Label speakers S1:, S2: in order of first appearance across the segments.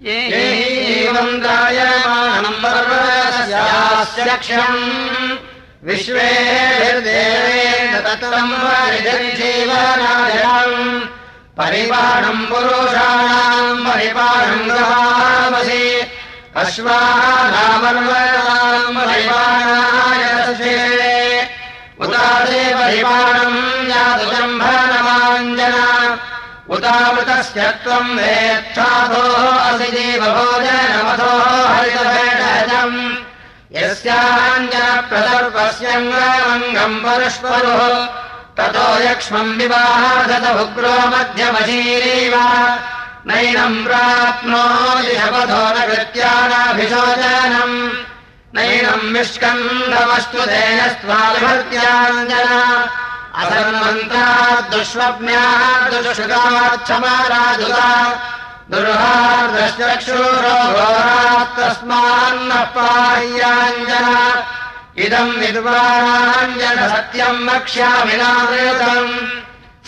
S1: एवम् गायमानम् पर्वतस्यास्यक्षम्। विश्वेर्देवेन तत्त्वम् जीवनाजनम् परिपाणम् पुरुषाणाम् परिपाणम् गवामसि अश्वानामर्वणाम् परिपाणाय उदासे परिपाणम् यादुजम्भनवाञ्जना उदामृतस्य त्वम् वेत्थाधोः असि जीवभोजनमथोः हरितभेटजम् यस्याञ्जनप्रदर्पस्यङ्गमङ्गम् परस्परोः ततो यक्ष्मम् विवाहादुग्रो मध्यमशीरीव। नैनम् प्राप्नोति शपथो न कृत्यानाभिशोचनम्। नैनम् विष्कन्धमस्तु तेजस्त्वाभिभर्त्याञ्जना असन्मन्त्राद्दुष्वप्न्याः दुष्कृताक्षमाराजुता दुर्हार्दश्चक्षुरो घोरात् तस्मान्नः पाह्याञ्जना इदम् विद्वाराञ्जन सत्यम् वक्ष्यामि नामृतम्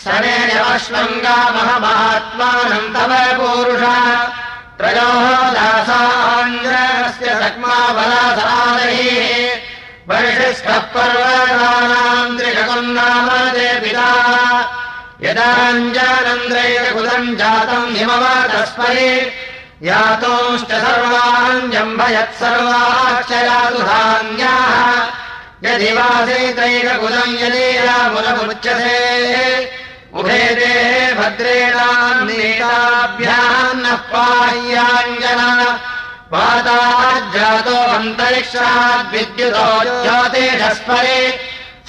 S1: सनेजमश्वङ्गामहमात्मानम् तव पूरुष त्रयोः दासाञ्जनस्य सक्माबलासादैः वर्षिष्ठः पर्वतानाम् यदाञ्जानन्द्रैककुलम् जातम् हिमवतस्परि यातोश्च सर्वाञ्जम्भयत् सर्वाश्चयातु धान्याः यदि वासेतैककुलम् यदि रामुलमुच्यते उभे ते भद्रेणान्नेताभ्यान्नः पाह्याञ्जना। वाताज्जातो अन्तरिक्षाद्विद्युतो ज्योतिषस्परे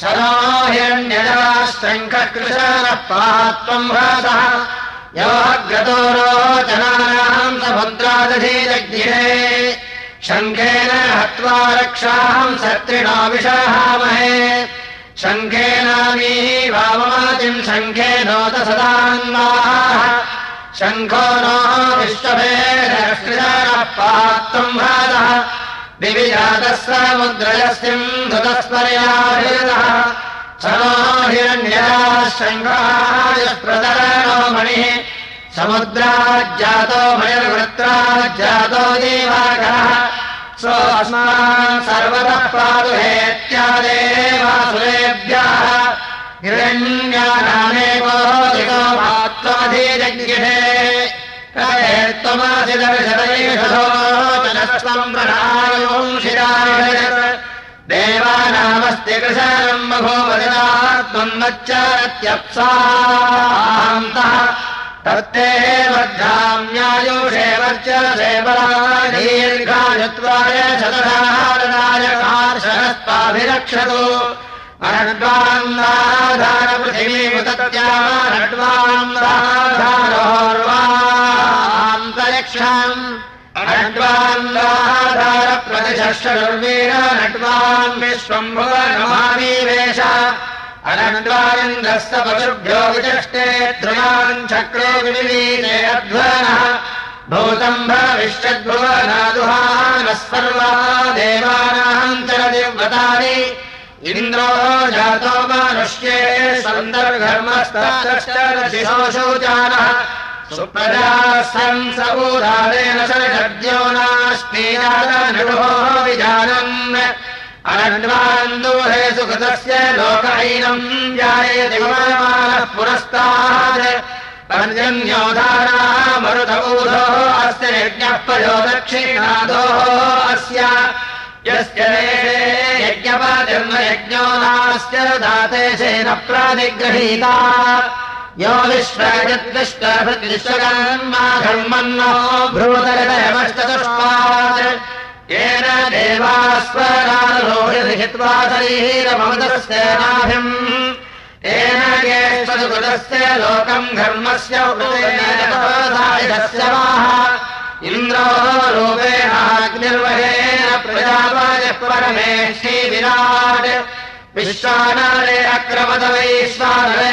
S1: हिरण्यजवाशङ्खकृशानः पात्वम् ह्रासः योऽग्रतो रोचनानाम् समुद्रादधीरज्ञे शङ्खेन हत्वा रक्षाहम् सत्रिणो विषाहामहे शङ्खेनामी वाममातिम् शङ्खेनोत सदान्वाः शङ्खो नो विश्वभेदः पात्वम् ह्रासः सनो हिरण्यः शङ्खाय प्रदरणो मणिः समुद्राज्जातो मणिर्वृत्राज्जातो देवाकरः स्वस्मान् सर्वतः पादुहेत्यादेवासुरेभ्यः हिरण्यानामेवो दिगो मात्वमधीजज्ञे त्वमसि शिराय देवानामस्ति कृशनम् बभूवदिनात्मम् नच्चत्यप्सान्तः तत्ते बद्धाम्यायुषे वर्चसे दीर्घायुत्वाय शतधारणाय कार्षणस्त्वाभिरक्षतु अनड्वान्दाधारपृथिवीमुदत्यानड्वान्दाधारोर्वान्तरिक्षम् अनड्वान्दाधारप्रतिशर्वीर नड्वान् विश्वम्भुवनमामीवेश अनड्वारिन्द्रस्य पशुभ्यो विचष्टे ध्रुवान् चक्रो विविलीने अध्वनः भूतम् भविष्यद्भुवनादुहानः सर्वा देवानाम् चरदिव्रतानि इन्द्रो जातो मानुष्ये सन्दर्घर्मस्तशोचानः सुप्रजासन् स ऊदारेण षड्यो नास्तीयादनुभो विजानन्। अनन्वान्दोहे सुकृतस्य लोकैनम् जायति मानः पुरस्तात्। पर्जन्योधाराः मरुधूधो अस्य यज्ञः पयो दक्षिणादोः अस्य। यस्य यज्ञपाजन्मयज्ञो नास्य दातेशेन प्रातिगृहीता यो भ्रूतरदयमश्चतुष्पात् येन देवास्वरारोहित्वा शरीरममदस्यनाभिम् तेन येष्वसुकृतस्य लोकम् धर्मस्य वाः। इन्द्रो रूपेणाग्निर्वहेन प्रजापयः परमेशी विराट् विश्वानरे अक्रमद वैश्वानरे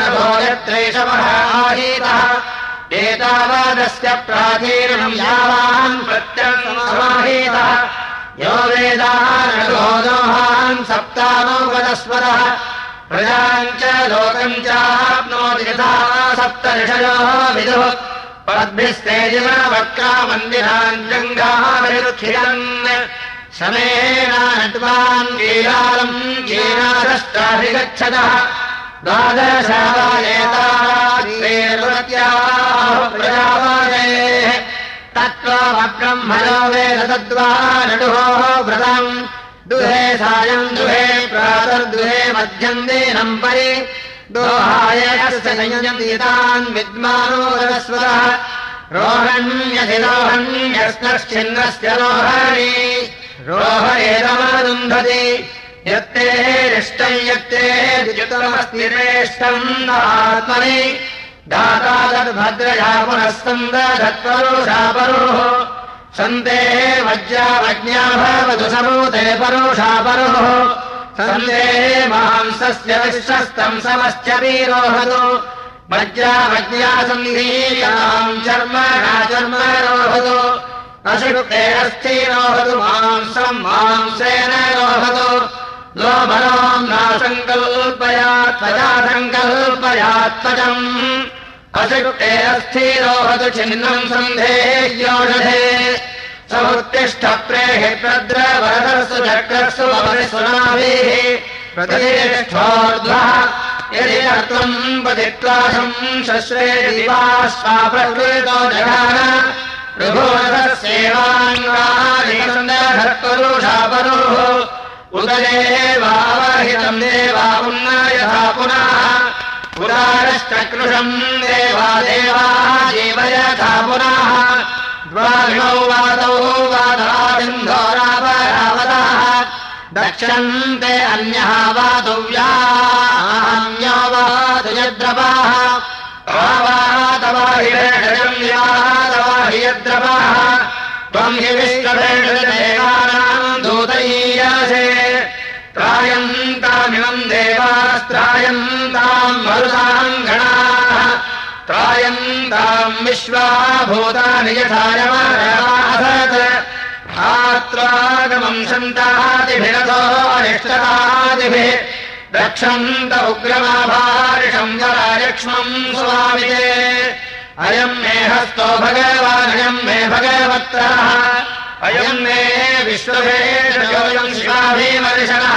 S1: नभो यत्रैषवः आहीतः एतावादस्य प्राचीनम् यावान् प्रत्यमाहीतः यो वेदाः नगोदोहान् सप्तानो वदस्वरः प्रजाम् च लोकम् चाप्नोति यथा सप्तऋषयोः विदुः पद्भिस्तेजिन वक्रा मन्दिरान् जङ्घाभिरुखिरन् शमेनान् कीलालम् कीनादष्टाभिगच्छतः द्वादशायेताः तत्त्वमब्रह्मणो वेद तद्वा नडुः व्रतम्। दुहे सायम् दुहे प्रातर्दुहे मध्यम् दीनम् परि दोहायतान् विद्मानो रस्वतः रोहण्यधिरोहण्यस्नश्चिन्नस्य रोहणी रोहयेदमारुन्धति यत्ते रिष्टम् यत्ते द्विजुतमस्ति रेष्टम् आत्मनि दाता तद्भद्रया पुनः सन्दधत्परुषा परुः। सन्ते वज्रावज्ञा भवतु समूते परुषा परुः सन्ते मांसस्य विश्वस्तम् समश्च वीरोहतु वज्रावज्ञा सन्धीयाम् चर्मणा चर्म रोहतु अशुक्ते अस्थिरोहतु मांसम् मांसेन रोहतु लोभनोम् नासङ्कल्पयात् त्वया सङ्कल्पयात्मजम् अशुक्ते अस्थिरोहतु छिन्नम् सन्धेयोषधे समुत्तिष्ठ प्रेहि चक्रसु सुनाभिः प्रतिष्ठोर्ध्वः। यदि त्वम् पतित्वासम् शश्रे दिवाश्वा प्रकृतो ृषा परुः उददेवावहितम् देवा उन्नयथा पुनः। पुरारश्चकृशम् देवा देवाः जीवयथा पुनः द्वाविणौ वादौ वादासिन्धोरापरावतः दक्षन्ते अन्यः वातुयद्रवाः आवातवाहिषम् यातवाहियद्रवाः त्वम् हि विश्वभेषदेवानाम् दूतयीयासे। त्रायन्तामिमम् देवास्त्रायन्ताम् मरुताम् गणाः त्रायन्ताम् विश्वाभूतानि यथायमासत् आत्रागमम् सन्तादिभिरथो अनिष्टतादिभिः। रक्षन्त उग्रमाभारिषम् जरायक्ष्मम् स्वामिते। अयम् मे हस्तो भगवानयम् मे भगवत्रः। अयम् मे विश्वभेषयोऽयम् शिवाभीमर्शनः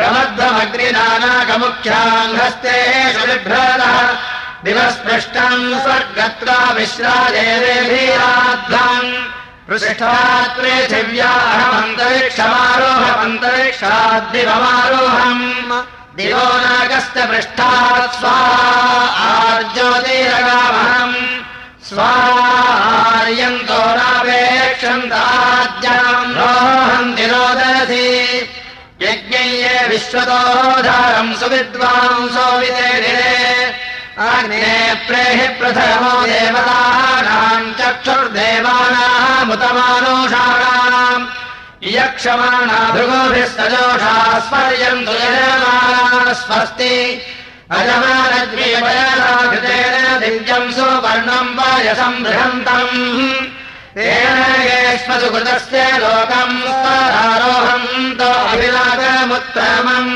S1: क्रमध्वमग्निनानाकमुख्याम् हस्ते स्वर्गत्रा विश्रादेवेभीराध्वम् पृष्ठात् पृथिव्याहमन्तरिक्षमारोहमन्तरिक्षाद्दिवमारोहम् दिवो नागस्तपृष्ठात् स्वा आर्ज्योतिरगामहम् स्वार्यन्तो नापेक्षन्ताद्याम् रोहम् तिरोदधि यज्ञये विश्वतोधारम् सुविद्वांसो विदेरे अग्ने प्रेहि प्रथमो देवतानाम् चक्षुर्देवानामुतमानोषाणाम्। यक्षमाणा भृगोभिस्तजोषा स्पर्यन्तु यजमाना स्वस्ति अजमानद्वीपयसाकृतेन दिव्यम् सुवर्णम् वायसम् बृहन्तम् येष्मसु कृतस्य लोकम् स्वरारोहन्तो अभिलाकमुत्तमम्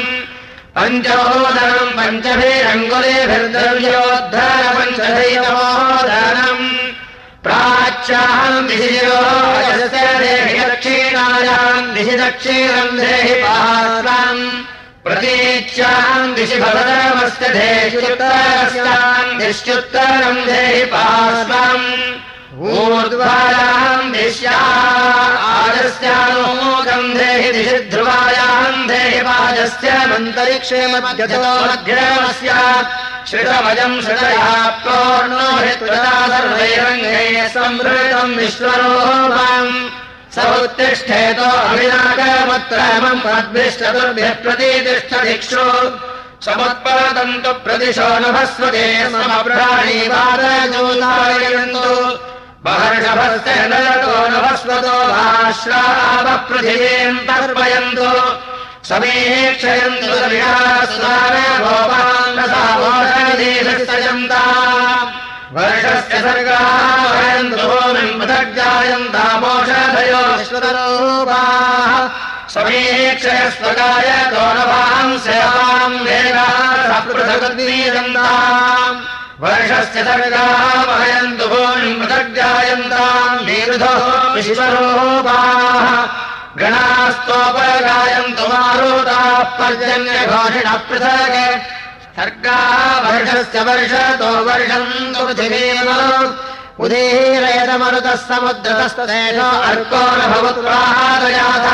S1: पञ्चमोदनम् पञ्चभिरङ्गुलेभिर्द्रव्योद्धर पञ्चधैतमोदनम् प्राच्याहम् दिशिरोस्य देहि दक्षिणायाम् दिशि दक्षिणम् देहि पार्श्वम् प्रतीच्याम् दिशि भवतमस्य देश्युत्तरस्याम् दिश्युत्तरम् देहि पार्श्वम् आजस्यानुमोदम् देहि दिशि ध्रुवायाम् देहि वाजस्य मन्तरिक्षे मध्यतो मध्यमस्य श्रितमजम् श्रितया पूर्णो हित्वदा सर्वैरङ्गैः संवृतम् विश्वरोपम् स उत्तिष्ठेतो अभिनागमत्रमम् पद्भिश्चतुर्भ्यः प्रतीतिष्ठदिक्षु। समुत्पादन्तु प्रदिशो नभस्वते समप्राणीवादजोदारयन्तु महर्षभस्य नयतो नभस्वतो भाश्रावपृथिवीम् तर्पयन्तु। समीक्षयन्तु स्नानभोपान्नसामोषधीशयन्ता वर्षस्य सर्गायन्तु भूमिम् पृथग्जायन्तामोषधयो विश्वतरूपाः। समीक्षय स्वगाय गौरवाम् सेवाम् वेगाः पृथग्नीयन्ताम् वर्षस्य सर्गाः भूमिम् पृथग्जायन्ताम् नीरुधो विश्वरूपाः। गणास्तोपगायन्तु मारुताः पर्जन्यघोषिणः पृथक्। सर्गाः वर्षस्य वर्षतो वर्षन्तु पृथिवीम। उदीरयदमरुतः समुद्रतस्तेन अर्को न भवतु प्रादयाथ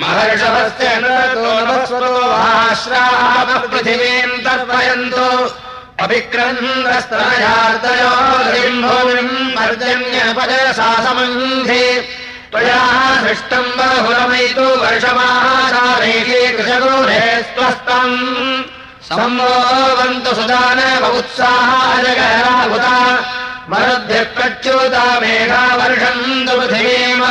S1: महर्षभस्य नश्राः पृथिवीम् तर्पयन्तु अभिक्रन्द्रस्तनयार्तयो भूमिम् पर्जन्यपदसा समन्धि त्वया सृष्टम् बहुरमयितु वर्षमाहारेषे कृशगोरे स्वस्थम्। सम्भोवन्तु सुदानवुत्साहाजगराहुता मरुद्भिः प्रच्युता मेघा वर्षन्तु पृथिवीम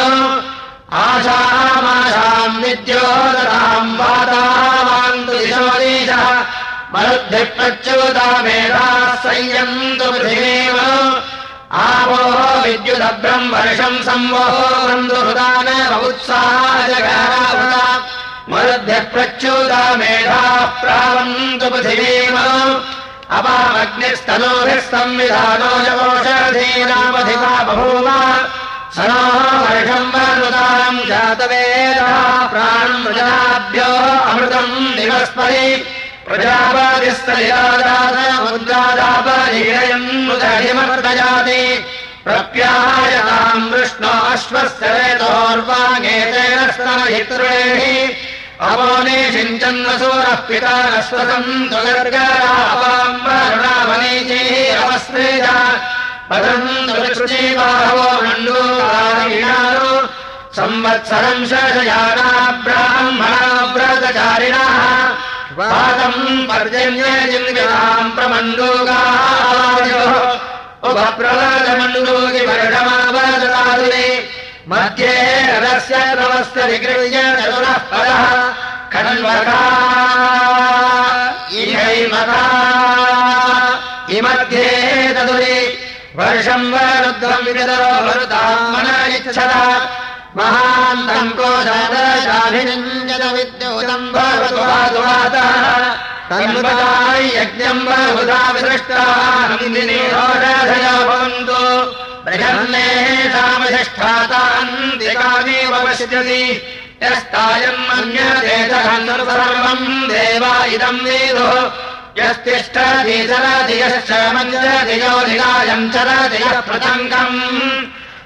S1: आशामाशाम् विद्योदताम् वातावान्तु दिशोदीशः मरुद्भिः प्रच्युता मेघाः संयन्तु पृथिवीम आवो विद्युदभ्रम् वर्षम् संवोहन्तु सुदानवुत्साहाजगराहुता मरुद्भ्यः प्रच्युता मेधाः प्रावन्तु पृथिवीम अपामग्निस्तनोभिः संविधानो योषधीनामधिका बभूव सनो वर्षम् वरुताम् जातवेदः प्राणमृजनाभ्यो अमृतम् दिवस्परि प्रजापतिस्थलिरादामुद्रादापरीरयन्मुदहिमर्दजाति प्रप्यायताम् वृष्णो अश्वस्य वेदोर्वाङ्गेतेन स्तनहितृणेः अवोने सिञ्चन्नसूरः पिता गर्गरावाम्बरुणावनीचैः अवस्त्रेज पतन्तु लक्ष्मीबाहवो मण्डूकारीणानो संवत्सरम् शशयाना ब्राह्मणा व्रतचारिणः वातम् पर्जन्यजिन्विताम् प्रमण्डूकायो उपप्रलदमण्डूकि वर्षमावदतादुने मध्ये रथस्य नवस्य विगृह्य चतुरः पदः। खण्वका इहैमका इमध्ये तदुरे वर्षम् वरुद्रम् विगतरो वरुताम् मन इच्छत महान्तम् कोशादशाभिनञ्जत विद्युतम् भवतु वातः तन्मताय यज्ञम् बहुधा विदृष्टाः नन्दिनी रोषधयो भवन्तु। बृहन्नेषामधिष्ठातान्तिकामेव पश्यति। यस्तायम् अन्यदेशम् देवा इदम् वेदो। यस्तिष्ठति चरति यश्च मञ्जतियो निरायम् चरति यः प्रतङ्गम्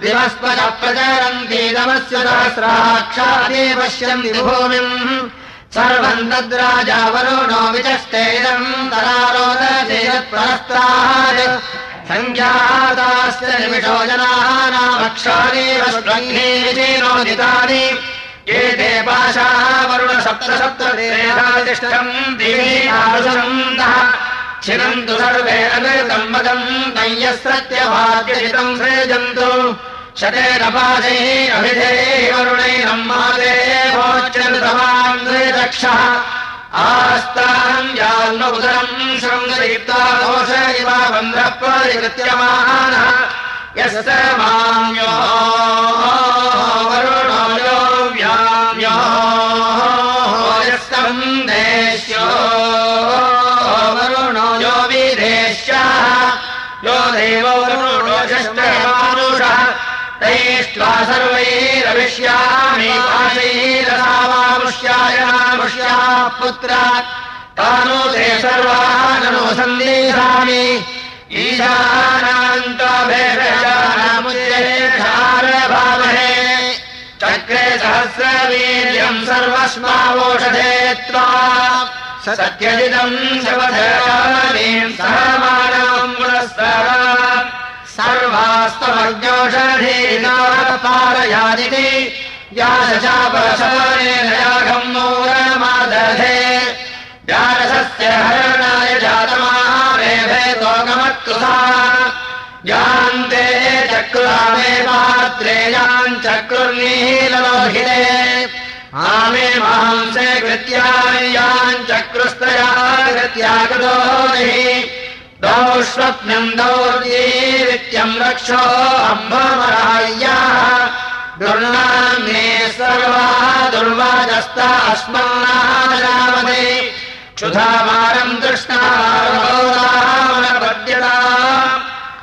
S1: दिवस्पदः प्रचरन्तीदमस्य सहस्राक्षादे पश्यन्ति भूमिम् सर्वम् तद्राजा वरुणो विचष्टेदम् तरारोदयत्परस्तात् सङ्ख्यातास्य निमिषो जनानामक्षादेव स्वङ्गेनोदितानि एते पाशाः वरुण सप्त दिवीनासन्तः छिनन्तु सर्वे अनृतम् वदम् तय्यस्रत्यवाद्यजितम् सृजन्तु। शतेन पाशैः अभिधेः वरुणैरम् मादेवोच्चन्तवान्द्रक्षः आस्ताम् यान्न उदरम् शृङ्गदीप्ता दोष इव बन्धः परिकृत्यमानः यस्य माम्यो वरुणो षष्ठमानुषः तैष्ट्वा सर्वैरविष्यामि। पाशैरसावामुष्याय नामुष्याः पुत्रा। ते सर्वाननु सन्देशामि। ईशानान्तभामहे चक्रे सहस्रवीर्यम् सर्वस्मावोषधे त्वा। सत्यजितम् शपथीम् सहमानम् पुरस्तर सर्वास्तमज्ञोषधीना पारयादिति यादशापरशनेन मूलमादधे व्यारसस्य हरणाय जातमारे तोगमत्कृता यान्ते चक्रामे पात्रेयान् चक्रुर्नीललोहिते। आमे मांसे कृत्यायान् चक्रुस्तया कृत्यागतो दौ स्वप्नम् दौर्यीत्यम् रक्षो अम्बमराय्याः दुर्नाम्ये सर्वा दुर्वाजस्ता अस्मन्नामदे क्षुधामारम् तृष्णापद्यता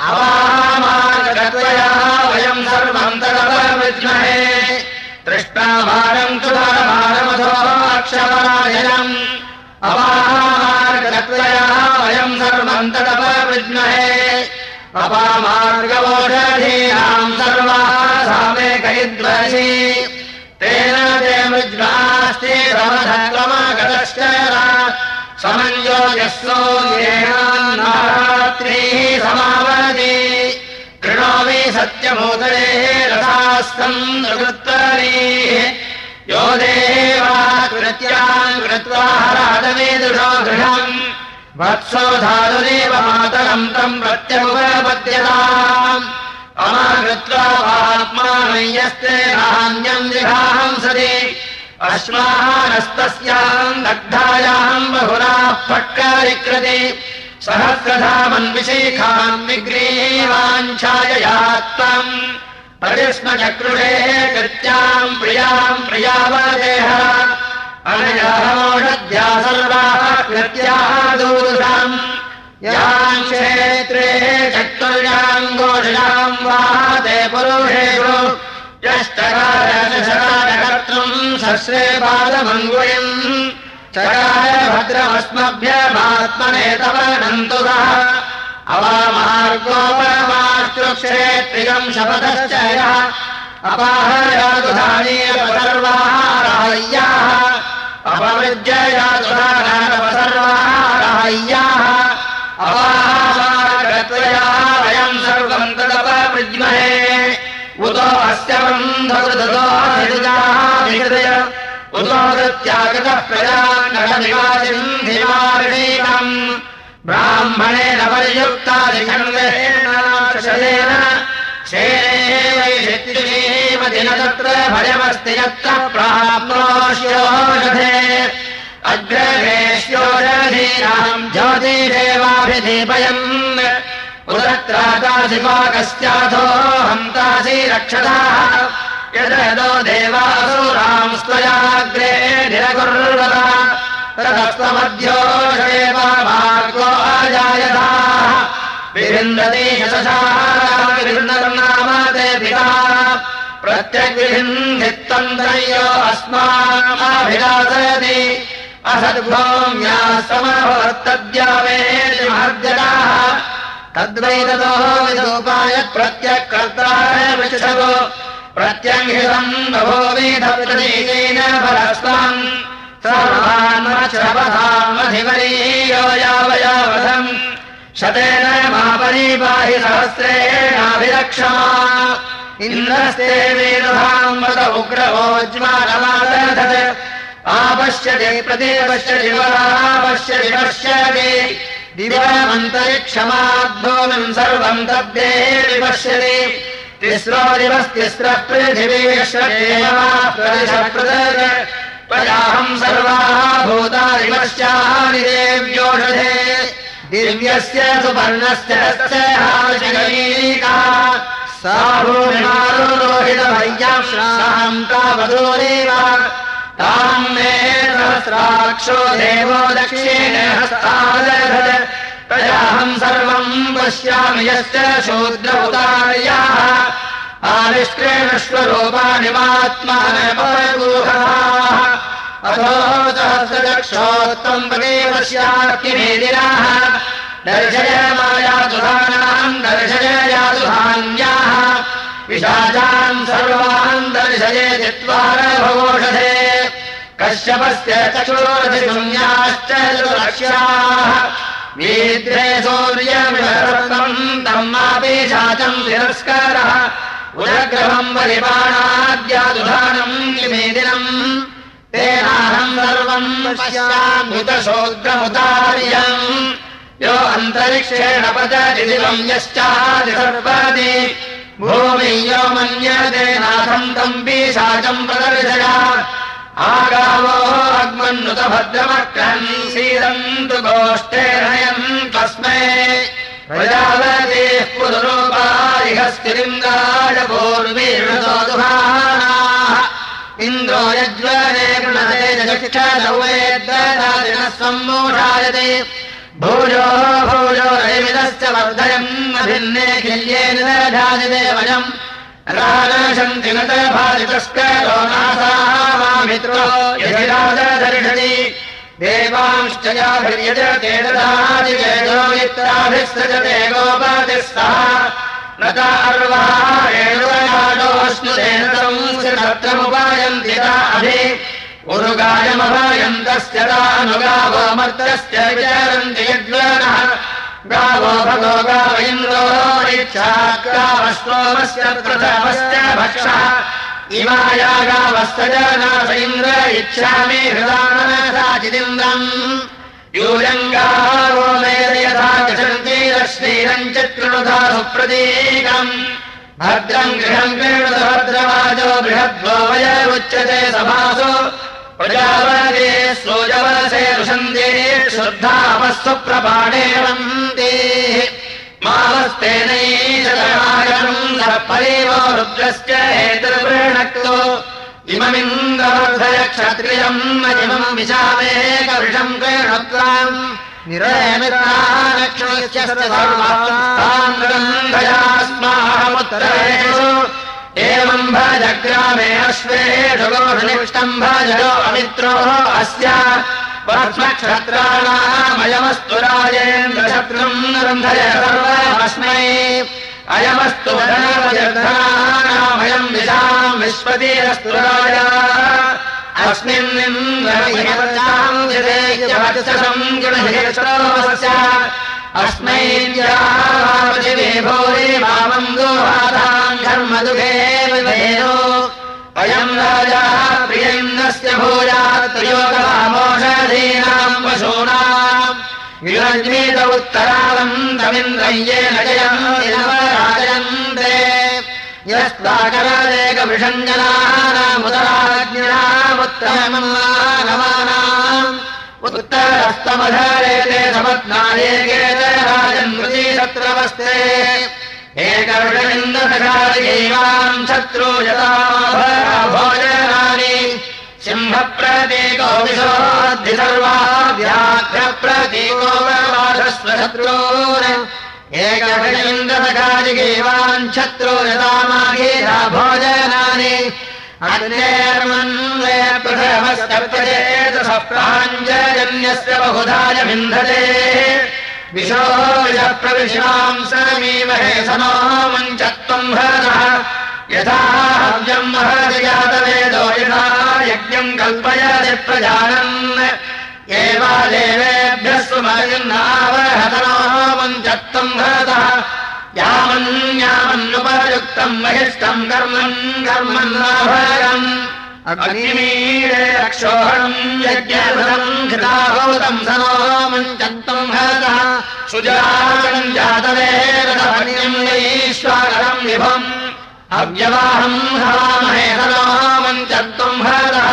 S1: अवामार्गत्वया वयम् सर्वम् तदपविद्महे तृष्णाभारम् क्षुधाभारमधो अक्षरायनम् त्वयाः वयम् सर्वम् तदपवृज्महे अपामार्गवोषधीनाम् सर्वाः सामे कैद्वसि तेन ते समावति कृणोमि सत्यमोदरेः रथास्तम् नृत्तरीः यो देवा कृत्यान् कृत्वा हरादवेदुषो गृहम् वत्सो धातुरेव मातरम् तम् प्रत्यमुपपद्यताम् अमाकृत्वा आत्मानय्यस्ते नान्यम् विभाहंसति अश्वानस्तस्याम् दग्धायाम् बहुराः फट्कारिकृति। सहस्रधामन्विशेखान् विग्रीवाञ्छाययात्तम् प्रतिस्मचक्रुडेः कृत्याम् प्रियाम् प्रियावदेह। अनयामोषध्या सर्वाः कृत्याः दूरसाम् याम् क्षेत्रेः चक्रुर्याम् गोषाम् वाहते पुरुषेषु। यश्चकारकर्तुम् सस्रे पादमङ्गुलिम्। चकार भद्रमस्मभ्यमात्मने तव नन्तु अवामार्गोपमाश्रुक्षेत्रियम् शपथश्च यः अपाहयातुधानीयपसर्वाहाराह्याः अपमृज्ययातुधानापसर्वाहाराह्याः अपाहारत्वया वयम् सर्वम् तदपमृज्महे उतो अस्य बन्धकृतोजाः उतो कृत्यागतः प्रजानिवासिम् धिमारणीकम् ब्राह्मणेन पर्युक्तादिखण्डेन शेमदिन तत्र भयमस्ति यत्र प्राप्नोष्योषधे। अग्रहेष्योषधीनाम् ज्योतिरेवाभिदीपयन् उदत्रादासिपाकस्याथो हन्तासि रक्षताः यदो देवासुराम् स्वयाग्रे निरकुर्वता तदस्त्वमध्योषेव मार्गो अजायताः विभिन्दति शशानाम ते पिता प्रत्यग्विभिन्दित्तम् त्रयो अस्माभिरासयति असद्भौम्या समभवत्तद्यावेर्जताः तद्वैततो विदोपाय प्रत्यक्कर्तारवृषभो प्रत्यङ्गितम् बभोविधप्रतीकेन फलस्ताम् सर्वान्वशपथामधिवरीयो यावयावधम् शतेन मापरीपाहि सहस्रेणाभिरक्षमा इन्द्रस्ते वेदधाम् वद उग्रवोज्मानमादधत् आपश्यते प्रतिपश्यति वरापश्यति पश्यति। दिवमन्तरिक्षमाद्भूमिम् सर्वम् तद्दे विपश्यति। तिस्रो दिवस्तिस्रः पृथिवीश्वरेव त्वयाहम् सर्वाः भूतादिवश्यानि देव्योषधे दिव्यस्य सुपर्णस्य सा भूमिमारोहितभय्याम् तावदूरेव ताम् मे सहस्राक्षो देवो दक्षिण हस्तादधत् तयाहम् सर्वम् पश्यामि यश्च अथो सहस्रदक्षोत्तम् पगे पश्याः दर्शय मायासुधानाम् दर्शय यासुधान्याः विशाचान् सर्वान् दर्शये चत्वारभवोषधे। कश्यपस्य चक्षुरधिशून्याश्च सुरक्ष्याः वीद्रे सूर्यमिषम् तम् मापि शाचम् तिरस्कारः उदग्रहम् परिपाणाद्यादुधानम् निमेदिनम् तेनाहम् सर्वम् पश्याम्युतशोग्रमुतार्यम् यो अन्तरिक्षेण पचति दिवम् यश्चादिसर्पति भूमि यो मन्यते नाथम् तम् पीशाचम् प्रदर्शय। आगावो अग्मन्नुत भद्रमक्रन् सीदन्तु गोष्ठे नयन् तस्मै। प्रजापतेः पुनरोपारिहस्तिलिङ्गाय पूर्वीर्णसोदुभानाः इन्द्रो गृणते जक्षदौवेद्दिनः सम्मूढायते भूयो भूयो रयमिदश्च वर्धयम् अभिन्ने धाजते वयम् राजशन्ति न भाजितस्करो नासाः मामित्रो यजिराजदर्शति। देवांश्च याभिर्यजते ददादिवेदो मित्राभिस्सजते गोपातिः सह न संस्कृतमुपायन्ति ताभि उरुगायमभायन्तस्य तानुगावोमर्तस्य विचारन्ति यद्वनः गावो भगो गाव इन्द्रो इच्छाकावस्तोमस्य प्रथमस्य भक्षः। इमाया गावस्य जनास इन्द्र इच्छामि हृदानसाचिदिन्द्रम् यूयङ्गावो मेद यथा कृशन्तीरश्रीरम् चतृणुधा सुप्रतीकम् भद्रम् गृहम् क्रीणुत भद्रवाजो बृहद्वो वय उच्यते सभासु। प्रजापदे सोजवसे रुषन्ते श्रद्धावस्तु प्रपाणे वन्ते मावस्तेनैशतमागम् परिवो रुद्रस्य हेतुर्वृणक्तो इममिन्दवर्धय क्षत्रियम् इमम् विशामेकवृषम् कृणत्वाम् निरयमित्रालक्ष्मस्य सर्वान्धयास्माहमुत्तरेषु एवम् भजग्रामे अश्वेषु गोषनिष्टम् भजो अमित्रोः अस्य। पद्मक्षत्राणामयमस्तु राजेन्द्रशत्रुम् रन्धय सर्वमस्मै अयमस्तु धनामयम् विशाम् विश्वतीरस्तु राजा अस्मिन् अस्मै भूरि घर्मदुःखे विभेदो। अयम् राजा प्रियन्दस्य भूयात्रयोगमोषधीनाम् पशूनाम् विरज्मीत उत्तरालम् तमिन्द्रय्येन जयम् राजयन्ते यस्ताकरादेकविषञ्जनामुदराज्ञामुत्तममानवानाम् उत्तरस्तमधारेते समत्नायेके राजन्मृती शत्रवस्ते एकविषमिन्दसखादिवाम् शत्रो यथा भोजनानि सिंहप्रतीको विशोद्धि सर्वाभ्याघ्रप्रतीको वासस्वशत्रून् एकविषमिन्दसखादिगेवान् शत्रो यथा माघेरा भोजनानि। अन्येर्मन्वे प्रथमस्तप्तचेतसः प्राञ्जन्यस्य बहुधाय विन्धते विशो प्रविशाम् समीमहे सनो मञ्चत्वम् हरः यथा हव्यम् जातवेदो यथा यज्ञम् कल्पयति प्रजानन्। एवा देवेभ्यः सुमयन्नावहतनो मञ्चत्वम् हरतः यामन्यामन्नुपयुक्तम् महिष्टम् कर्मन् कर्मन्नाभरम् अग्निमीळे रक्षोहणम् यज्ञभृतम् घृताभूतम् सनो मञ्चत्वम् हरतः सुजातम् जातवेदम् ईश्वरम् विभम् अव्यवाहम् हवामहे मञ्चत्वम् हरतः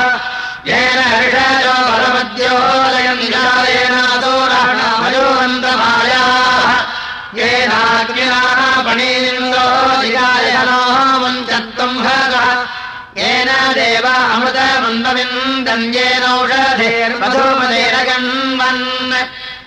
S1: येन हर्षयो परमद्योदयम् जालेनादोरणमयोऽन्तमायाः येनाग्निनापणीन्द्रो जिगायनो मञ्चत्वम् हरतः येन देव अमृतमन्दमिन्दन्येनौषधेर्मधुमधेरगन्वन्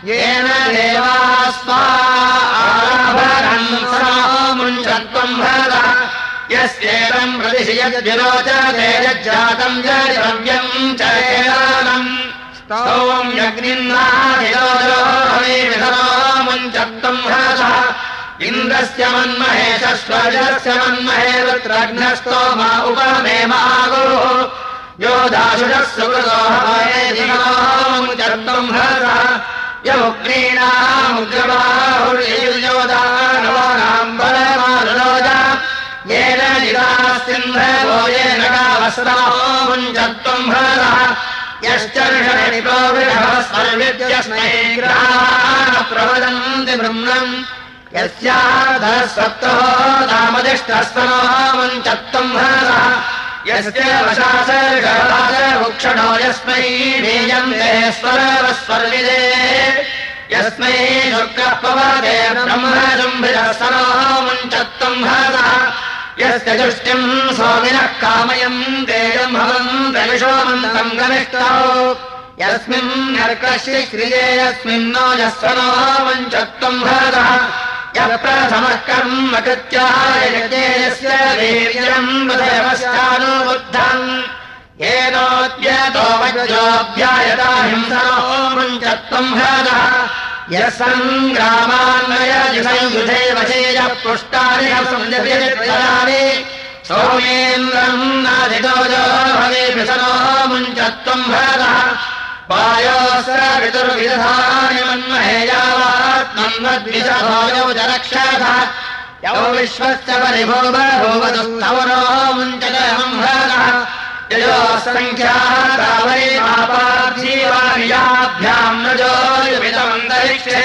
S1: येन देवास्माभरन्मुञ्चत्वम् भरतः यस्येतम् प्रतिशि यद्विरोचते यज्जातम् जयद्रव्यम् च एलानम् स्तौम् यज्ञिन्नामुञ्चत्तम् हसः इन्द्रस्य मन्महेशस्वर्यस्य मन्महे रुद्रघ्नस्तो मा उपमे मागोः। यो दाशुषः सुकृतोमुञ्चत्तम् हसः यमुक्रीणामुग्रबाहुर्योदानवानाम् कावस्रामुञ्चत्वम् हरः यश्चर्षणिप्रोविषस्मै प्रवदन्ति ब्रह्मम् यस्याधः सप्तो नामदिष्टस्तनोमुञ्चत्वम् हरः यस्य वशासर्षणो यस्मै नीयन्ते स्वरवस्वर्विदे यस्मै शुक्रपवदे ब्रह्मजुम्भिरस्तनोमुञ्चत्वम् हरः यस्य दृष्टिम् स्वामिनः कामयम् देयम् भवम् प्रविशोमन्तम् गमिष्टौ। यस्मिन् नर्कश्रि क्रिये यस्मिन्नो यस्वनो वञ्चत्वम् भरतः। यः प्रथमः कर्म कृत्यायते यस्य येनोद्यतो वज्रोऽभ्यायता हिंसनो वञ्चत्वम् भरतः यः सङ्ग्रामान्वययुधे वशेय पुष्टानि संजपित्राणि सौमेन्द्रम् नाधितोजो भवे विसनो मुञ्चत्वम् भरतः वायोस्र विदुर्विधानि मन्महेयावात्मन्वद्विषभोजौ च रक्षः यौ विश्वस्य परिभो बभूवदुस्तवनो मुञ्चतमम् भरतः ययोसङ्ख्यावै मापार्थीवानियाभ्याम् नजोयुमितमन्तरिक्षे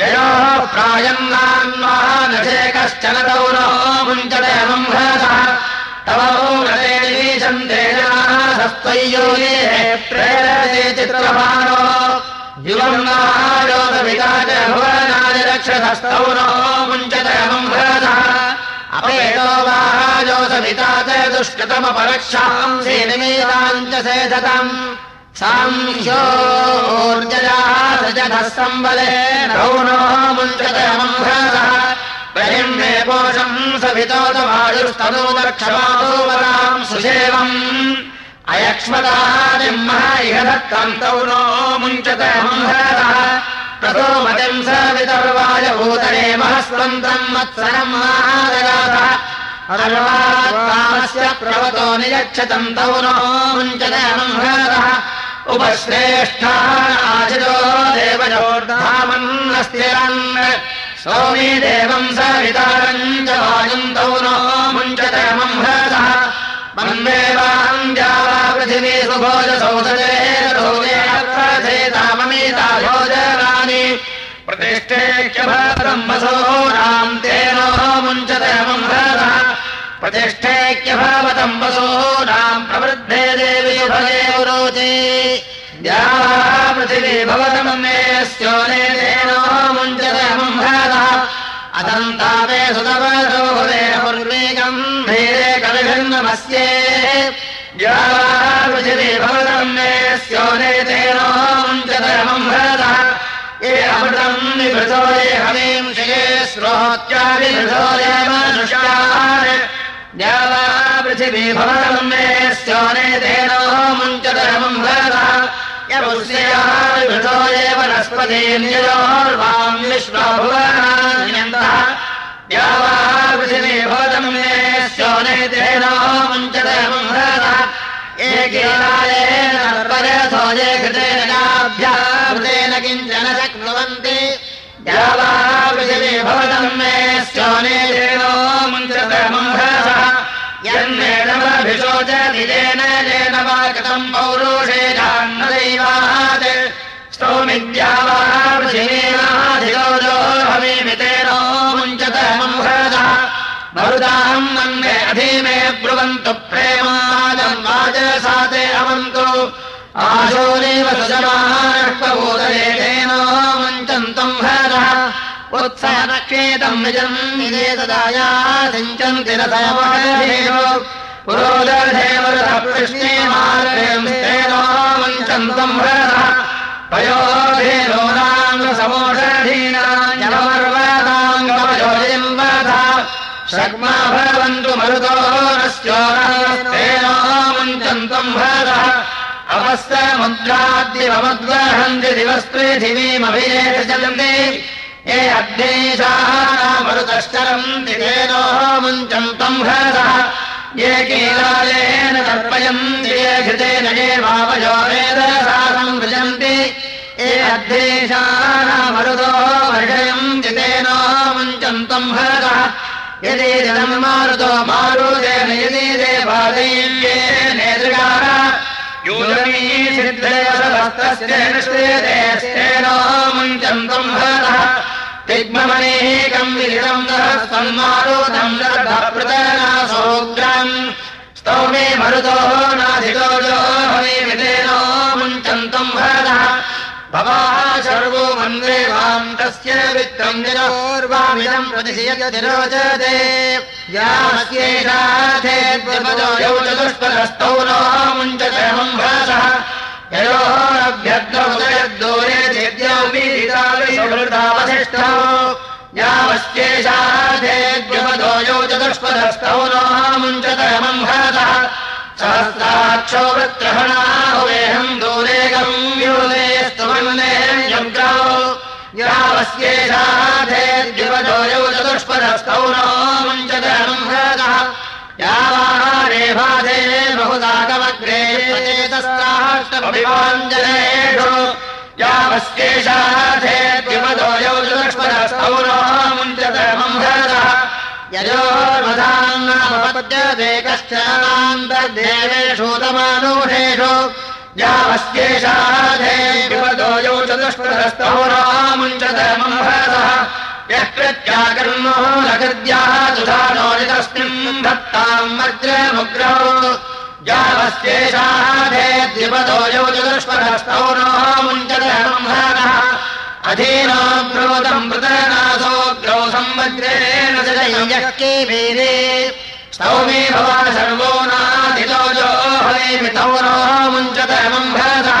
S1: ययोः प्रायम् नान्मानशे कश्चन तौनो मुञ्चतमम् भरतः तव वीशन्ते जनासस्त्वय्यो ये प्रेरते चित्रभानो युवम् नायोतपिता च भुवनादिरक्षतस्तौनो मुञ्चतमम् भरतः अपेतो दुष्कृतमपरक्षाम् श्रीनिमीताम् च सेधतम्। साङ्ख्योर्जयासजधः संवदे रौनो मुञ्चतमम् भरतः बहिर्मे पोषम् सभितोतवायुस्तनूदक्षमातोवराम् सुसेवम् अयक्ष्मदादिम् इह दत्तम् तौनो मुञ्चतमम् भरतः ततो मतिम् स वितर्वायभूतरे महस्वन्तम् मत्सरम् महादगातः अर्वात्मानस्य प्रवतो नियच्छतम् तौनो मुञ्चतमम् भरतः उपश्रेष्ठानाचितो देवयोर्धामन्नस्तिरन् सौमी देवम् स वितारम् च वायुम् तौनो मुञ्चतमम् भरतः मन्देवान्द्यावा पृथिवी सुभोजसौधेताममीता प्रतिष्ठेक्य भरतम् वसोनाम् तेनो मुञ्चतमम् भरतः प्रतिष्ठेक्य भवतम् वसोनाम् प्रवृद्धे देवी भगे रोचे द्यावा पृथिवी भवतममे स्योने तेनो मुञ्चतमम् भरतः अदन्तावे सुतवरोहे पूर्वीकम् धीरे कविभिन्नमस्ये। पृथिवी भवतम् मे स्योने तेनो मुञ्चतमम् भरतः ये अमृतम् निभृतो ये हवीम् शिये श्रोत्याभिभृतो ये मनुष्यान्। पृथिवी भवतम् मे स्योने तेनो मुञ्चतमम् भरतः यमुष्याभिभृतो ये वनस्पतीन्योर्वाम् विश्वभुवनान्यन्तः द्यावा पृथिवी भवतम् मे स्योने तेनो मुञ्चतमम् भरतः कृतेनाभ्याभृतेन किञ्चन शक्नुवन्ति पृथिवी भवतम् मे स्योने तेनो मुञ्चतमम् भरतः यन्मेणमभिशोचति येन येन वा कृतम् पौरुषे जान्नदैवात् स्तोमिद्यावा पृथिवीनाधिगौजो हवीमितेनो मुञ्चतमम् भरतः मरुदाहम् मन्ये अधीमे ब्रुवन्तु आशोरेव तेनो मुञ्चन्तम् भरतः। उत्साहक्षेतम् सिञ्चन्ति रथमहेव पुरोदर्धेवरथकृष्णे मार्गेनो मुञ्चन्तम् वरथ शग्मा भवन्तु मरुतो नश्चोरेनो मुञ्चन्तम् भरतः अपस्तमुद्राद्यवमुद्वहन्ति दिवस्पृथिवीमभिजयन्ति ये अग्नेशाः मरुतश्चरन्ति तेनो मुञ्चन्तम् हरसः ये कीलालेन तर्पयन्ति ये घृतेन ये वावयो वेदसा संवृजन्ति ये अग्नेशाः मरुतो वर्षयन्ति तेनो मुञ्चन्तम् हरसः यदि जलम् मारुतो मारुतेन यदि देवादैव्ये नेतृगाः निष्ठेतेस्तेनो मुञ्चन्तम् हरः दिग्ममनेकम् विदितम् सहस्वन्मारुतम् दर्भप्रतनासोग्रम् स्तौमे मरुतोः नाधितो जो हवे विदेनो मुञ्चन्तम् हरः भवाशर्वो सर्वो मन्वे वाम् तस्य वित्तम् निरोर्वामिदम् प्रतिशयतिरोचते यास्येषाधेद्यपदो यौ चतुष्पदस्तौ नो मुञ्चते मम्भासः ययोरभ्यग्नमुदयद्दूरे चेद्यापीडितावधिष्ठो यावश्चेषाधेद्यपदो यौ चतुष्पदस्तौ नो मुञ्चते मम्भासः सहस्राक्षो वृत्रहणाहुवेहम् दूरे गम्यूले यावस्येषाधेद्युवदो यौ चतुष्पदस्तौ नो मुञ्चतम् हृदः यावाहारेभाधे बहुदागमग्रे चेतस्ताष्टभिवाञ्जनेषु यावस्येषाधेद्युवदो यौ चतुष्पदस्तौ नो मुञ्चतमम् हृदः यजोर्वधान्नामपद्यते कश्चनान्तर्देवेषु तमानुषेषु यावस्येषाधे विपदो यौ चतुष्पदस्तौ रामुञ्चतमम्भरतः यः प्रत्याकर्मो लकृद्याः सुधानोरितस्मिन् धत्ताम् वज्रमुग्रौ। यावस्येषाधे द्विपदो यौ अधीनो ब्रोदम् मृतनाथोग्रौ संवज्रेण यः वीरे स्तौमे भवा सर्वो नाधितो जो हवेमितौ नो मुञ्चतमम् भरतः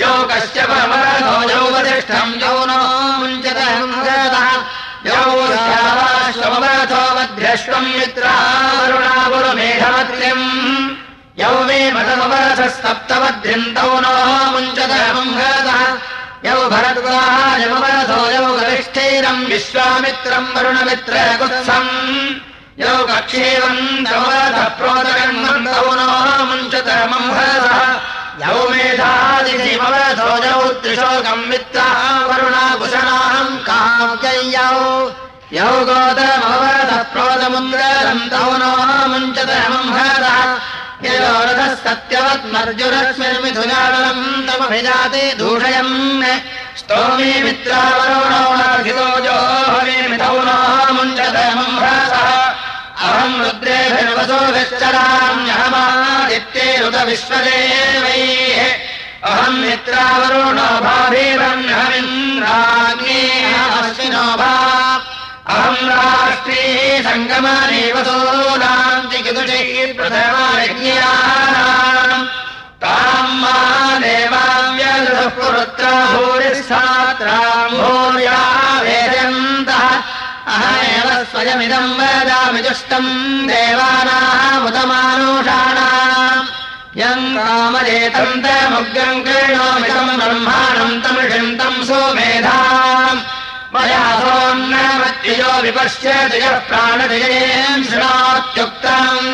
S1: यौ कस्य परमरथो यौ नो मुञ्चतमम् भरतः यौ मध्यश्वम् मित्रावरुणा गुरुमेघमत्रिम् यौ मे मठमवरथस्तप्तवद्रिन्तौ नो मुञ्चतमम् भरतः यौ भरद्वाहायमवरथो यौ गरिष्ठैरम् विश्वामित्रम् वरुणमित्र कुत्सम् यौ कक्षेवन्तमवरथ प्रोदकर्मन्तौ नो मुञ्चतमम् भरतः यौ यौ त्रिशोकम् मित्रः वरुणाभूषणाहम् काव्ययौ यौ गोतमवरथ प्रोदमुन्द्रन्तौ नो मुञ्चतमम् भरतः। ययोरथः सत्यवत्मर्जुरश्मिर्मिथुनाडलम् तमभिजाते दूषयन् स्तोमे मित्रावरुणो रुद्रेभिर्वसोभिश्चराम्यहमादित्यैरुत विश्वदेवैः अहम् मित्रावरुणो भाभिरन्यहमिन्द्राग्नेऽस्मिनो भा। अहम् राष्ट्री सङ्गमदेवसूनाम् चिकिदुषैः प्रथमायज्ञानाम् ताम् मा देवाव्यदुः पुरुत्रा भूरिस्थात्राम् भूर्या अहमेव स्वयमिदम् वदामि देवानामुदमानुषाणाम् यम् कामजेतम् तमुग्रम् कृणोमितम् ब्रह्माणम् तमिषम् तम् सोमेधाम्। मया सोन्नमत्ययो विपश्यति यः शृणात्युक्तम्।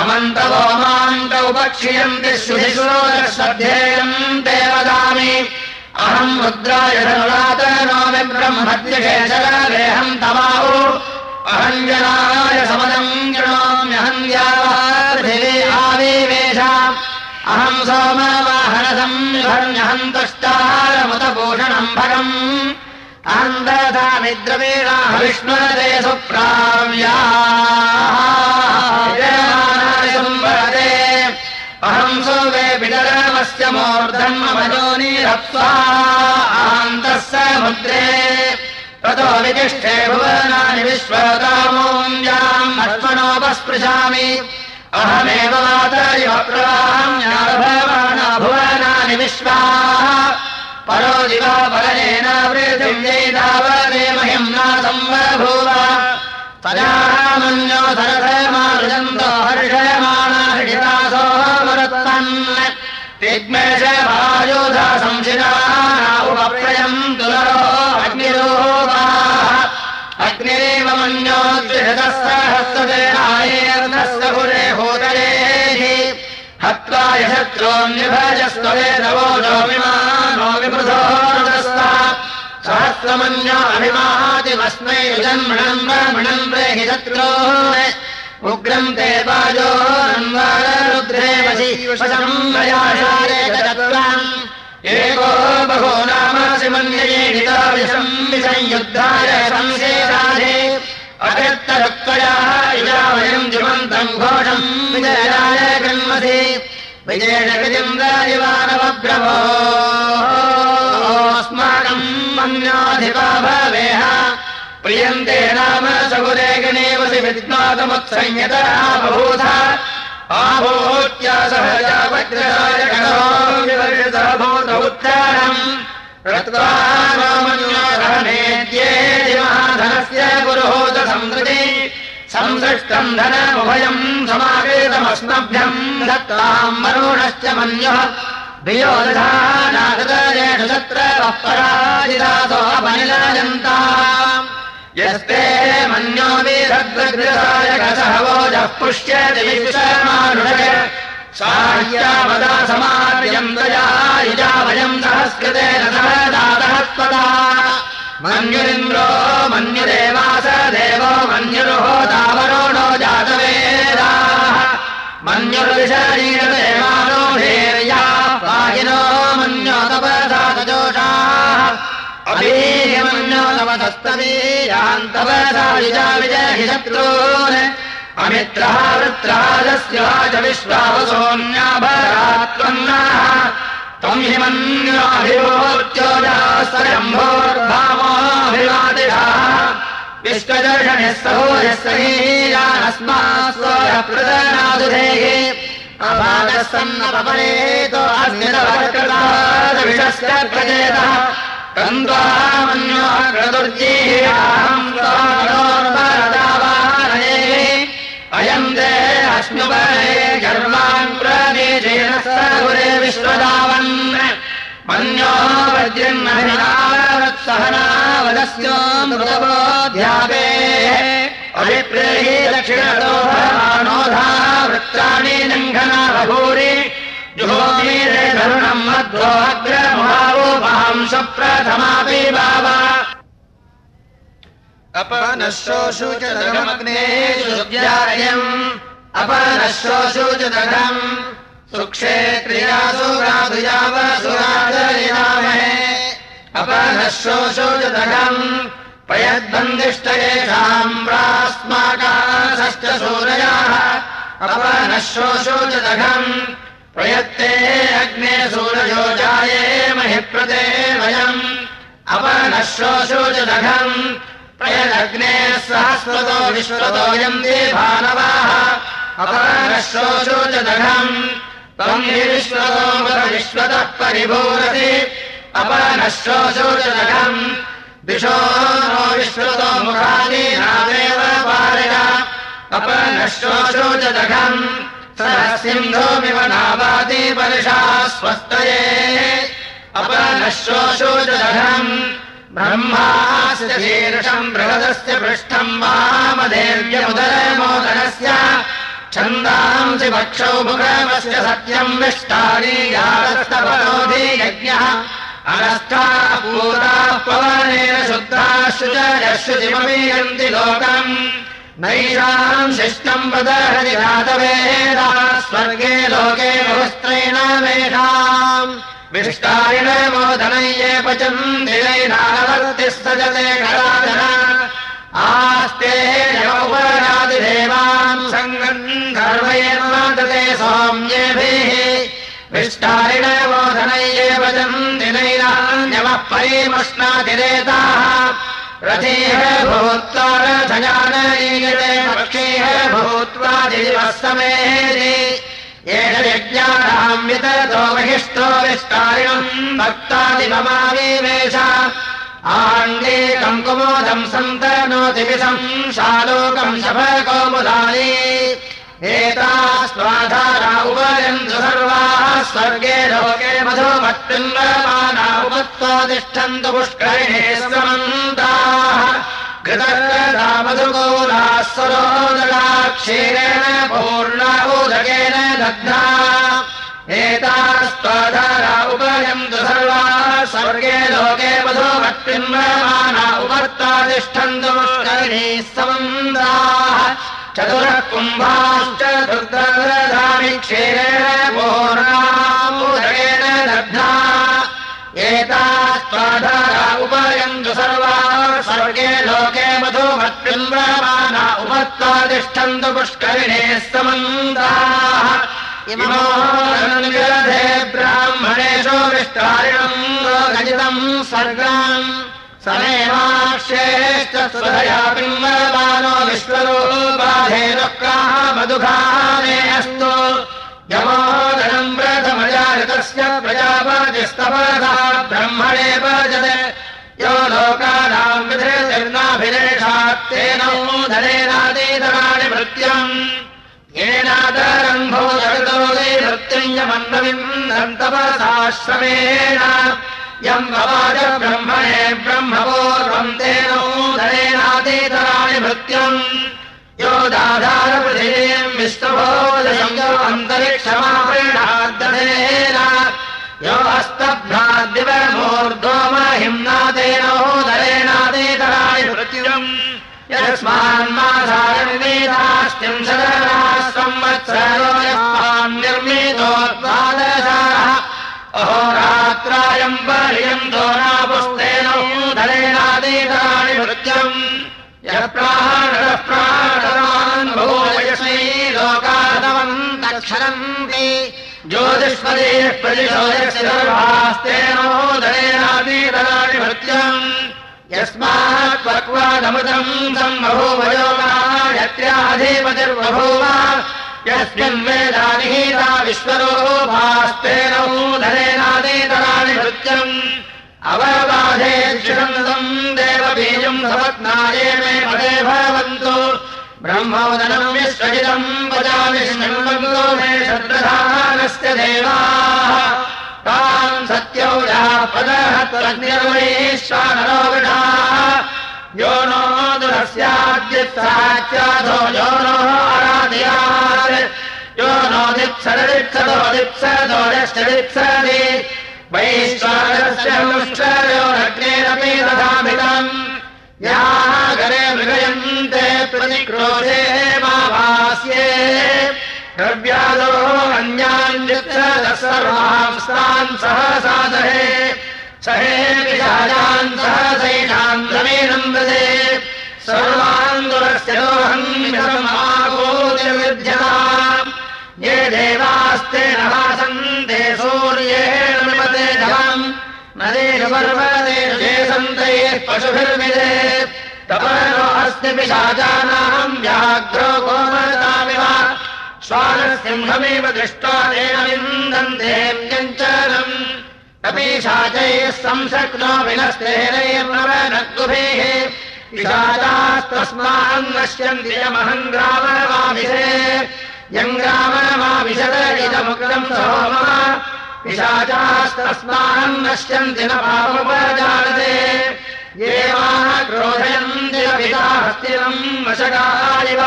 S1: अमन्तवो मान्तौ पक्ष्यन्ति श्रुतिशोदश्रद्धेयम् ते वदामि। अहम् रुद्राय धनुरातनोमि ब्रह्मद्यशेषरेऽहम् तमाहु अहम् जनाय समदम् गृणोम्यहम् द्यावार्थिवे आविवेश अहम् सोमवाहनसम् भर्म्यहम् तुष्टारमुतभूषणम् भगम्। अहम् ददामि द्रवीणा विष्णुरते सुप्राव्या संवरते अहम् सोवे तस्य मूर्धन्मयोनिरत्वान्तः समुद्रे ततो वितिष्ठे भुवनानि विश्वतामूल्याम् अश्वनोपस्पृशामि। अहमेव मातरिव प्रवाहम्याभवाना भुवनानि विश्वाः। परो दिवा बलेन वृथिव्यै तावदे महिम्ना संबभूव तदामन्यो सरथमारुजन्तो हर्षयमाणा हृदितासो मरुत्तन् तिग्मेष वायुधा संशिरा उपप्रयम् तुलरो अग्निरोपाः हृदस्सहस्ववेनायर्नस्य पुरे होदयेः हत्वा यशत्रोन्निभजस्त्ववेदवो नोमिमानो विमृधो हृदस्ता सहस्रमन्यो अभिमादिमस्मै ब्रह्मणम् ब्रेहि उग्रम् एको बहो नामासि इजा वयम् जीवन्तम् घोषम् विजयाय गन्मसि विजयकृतिम् राजवानवब्रभोस्माकम् मन्याधिपा भवेह प्रियन्ते नाम सगुरे गणेवसि विद्मातमुत्संयता बभूथ आभूत्यासहजावज्रभूतमुत्थानम् रत्वारामन्योधनेद्येधिमहाधनस्य पुरोहोत संसृति संसृष्टम् धनमुभयम् समावेदमस्मभ्यम् दत्ताम् वरुणश्च मन्यः। भियोदधानागतरेषु तत्र अपनिलायन्ता यस्ते मन्यो वीरग्रसायकसहवोजः पुष्यति साह्यावदा समार्यम् दया युजा वयम् सहस्कृतेन सह दातः त्वदा मन्युरिन्द्रो मन्युदेवास देवो मन्युरुहो दावरोणो जातवेदाः। मन्युर्विशरीरदेवानो धीर्या पाहिनो मन्यो तपसातजोषाः अभीमन्यो तवतस्तवीयान्तवसा युजा विजहि शत्रून् अमित्रः वित्राजस्याजविश्वावसोऽन्याभरात्वन्नाः त्वम् हि मन्योऽभिवोत्योजास्तरम्भोर्भामोऽभिवादिराः विश्वदर्शनिः सहोजस्तनीयास्मास्वरप्रदनादुधेः अपादसन्नपपरेतो अस्मिदवर्कृतादविषस्य प्रजेतः तन्द्वामन्योः क्रदुर्जीहाम् त्वानोर्वरदा मन्यो वज्रन्नहिनावत्सहनावदस्योऽमृतबोध्यापे अभिप्रेहि दक्षिणतो भवानोधा वृत्तानि लङ्घना जुहोमीरे धरुणम् मध्वो अग्रमुहावोपहम् सुप्रथमापि बावा
S2: अपनश्रोषु च दघमग्ने
S1: सुव्यायम् अपनश्रोषु च दघम् सुक्षेत्रियासु राधुयावसुराधरिणामहे अपनश्रोषु च दघम् प्रयद्बन्दिष्ट येषाम् प्रास्माकाशश्च सूरयाः। अपनश्रोषु च दघम् प्रयत्ते अग्ने सूरयो जाये महि प्रते वयम्। अपनश्रोषु च दघम् प्रयदग्ने सहस्रतो विश्वतोऽयम् देभानवाः हि विश्वतो च दघम् दिशो नो विश्वतो मुखानि नादेव पारय। अपरश्रोषो च दघम् सः सिन्धोमिव नावाति वर्षाः स्वस्तये। दघम् ब्रह्मास्य शीर्षम् बृहदस्य पृष्ठम् वामदेव्यमुदरमोदरस्य छन्दांसि भक्षौ मुखमस्य सत्यम् विष्टारीयास्तपरोधि यज्ञः। अनस्थाः पूताः पवनेन शुद्धाः शुचयशुचिमपीयन्ति लोकम्। नैषाम् शिष्टम् वदहरि जातवेदा स्वर्गे लोके बहुस्त्रैण मेषाम् विष्टारिण मोदनये पचन्दिनैनावर्तिः सजते कलादन आस्ते यौवरादिदेवान् सङ्गम् सौम्येभिः। विष्टारिण बोधनैव नैरान्यवः परिमश्नातिरेताः रथेः भूत्वा रथयानयीयते पक्षेः भूत्वा दिवः समेः एष यज्ञानाम् वितरतो महिष्ठो विस्तारिणम् भक्तादिममाविवेश आङ्गेकम् कुमोदम् सन्तनोति विषम् शालोकम् शफकौमुदानी एता स्वाधारा उपयन्तु सर्वाः स्वर्गे लोके मधुमत्पिम्बमाना उपत्वातिष्ठन्तु पुष्करिणे समन्ताः। क्षीरेण पूर्णा उदकेन दग्धा एतास्त्वाधारा उपयन्तु सर्वाः स्वर्गे लोके मधुमत्पिम्बमाना उपत्वातिष्ठन्तु पुष्करिणे समन्ताः चतुरः कुम्भाश्च दुर्गधामि क्षीरेण पूर्णामुदकेन दग्धा एतास्त्वाधारा उपयन्तु सर्वाः स्वर्गे लोके मधुमत्पिम्बमाना उपत्वातिष्ठन्तु पुष्करिणे समन्ताः इमो ब्राह्मणेषु विष्टारिणम् लोकजितम् सर्गाम्। समेवाश्रेश्च स्वधया बिम्बमानो विश्वरूपाधेनुक्राः मधुघाने अस्तु। यमोदनम् प्रथमजातस्य प्रजापतिस्तपदा ब्रह्मणे भजते। यो लोकानाम् विधेतिर्नाभिरेषात् तेनोदनेनादीतराणि भृत्यम् तपसाश्रमेण यम् भवाज ब्रह्मणे ब्रह्मपूर्वम् तेनोदनेनादीतराणि भृत्यम् यो दाधारपृथिवीम् विष्णुभोजयम् यो अन्तरिक्षमाप्रेणाद्दधेन यो हस्तभ्राद्दिवमूर्ध्वो यस्मान् निर्मितो द्वादशाः अहोरात्रायम् पर्यन्तो नापुस्तेनोदरेणादीतराणि भृत्यम् यः प्राणः प्राणवान् भूयस्मै लोकादवन्तक्षरन्ति ज्योतिष्पदेः यस्य सर्वास्तेनोदरेणादीतराणि भृत्यम् यस्मात् पक्वादमृतम् सम्बभूवयोगायत्र्याधिपतिर्बभूव यस्मिन् वेदानिहीता विश्वरोभास्तेनोदरेणादीतराणि भृत्यम् अवबाधेक्षिणम् देवबीजम् सपत्नाये मे पदे भवन्तु ब्रह्मोदनम् विश्वजितम् वदामि शृण्वन्तो मे श्रद्धानस्य देवाः सत्यौ याः पदहत्वग्निर्वैश्वानरो विढाः यो नो दुरस्याद्युत्साच्चाधो यो नो आराधयात्। यो नो दिप्सरदिप्सदो दिप्सदो यश्चदिप्सदि वैश्वानस्योरग्नेरपि दधामितम् यागरे मृगयन्ते प्रतिक्रोधे मा भास्ये द्रव्यादो अन्यान्यत्र सर्वांस्तान् सहसादहे सहे विशाजान् सहसैषान् नवीनम् वदे। सर्वान् दुरस्य दोहन्मितमागोतिर्विद्यता ये देवास्ते सूर्येण विमते जलम्। नदेषु पर्वतेषु शेषन्तैः पशुभिर्मिदे तपनो अस्ति पिशाचानाम् व्याघ्रो गोमतामिव श्वानसिंहमेव दृष्ट्वा विन्दन्ते व्यञ्चनम् कपीशाचैः संशक्नो विनस्तेनैर्नवनग्गुभिः। पिशाचास्तस्मान् नश्यन्ति यमहम् ग्राममाविषे यम् ग्राममाविशद इदमुक्तम् सोम पिशाचास्तस्मान् नश्यन्ति न पापजानते ये माः क्रोधयन्ति पिता हस्तिनम् वशकालिव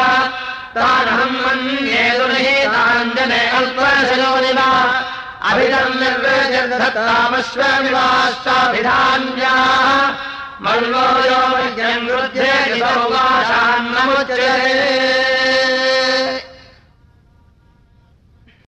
S1: तानहम् मन्ये दुर्हिताञ्जने अल्पशयोनिव। अभिधम् निर्वजर्धतामश्वमिवाश्चाभिधान्याः मल्लो यो वृद्धे सौवाशान्नमुच्यते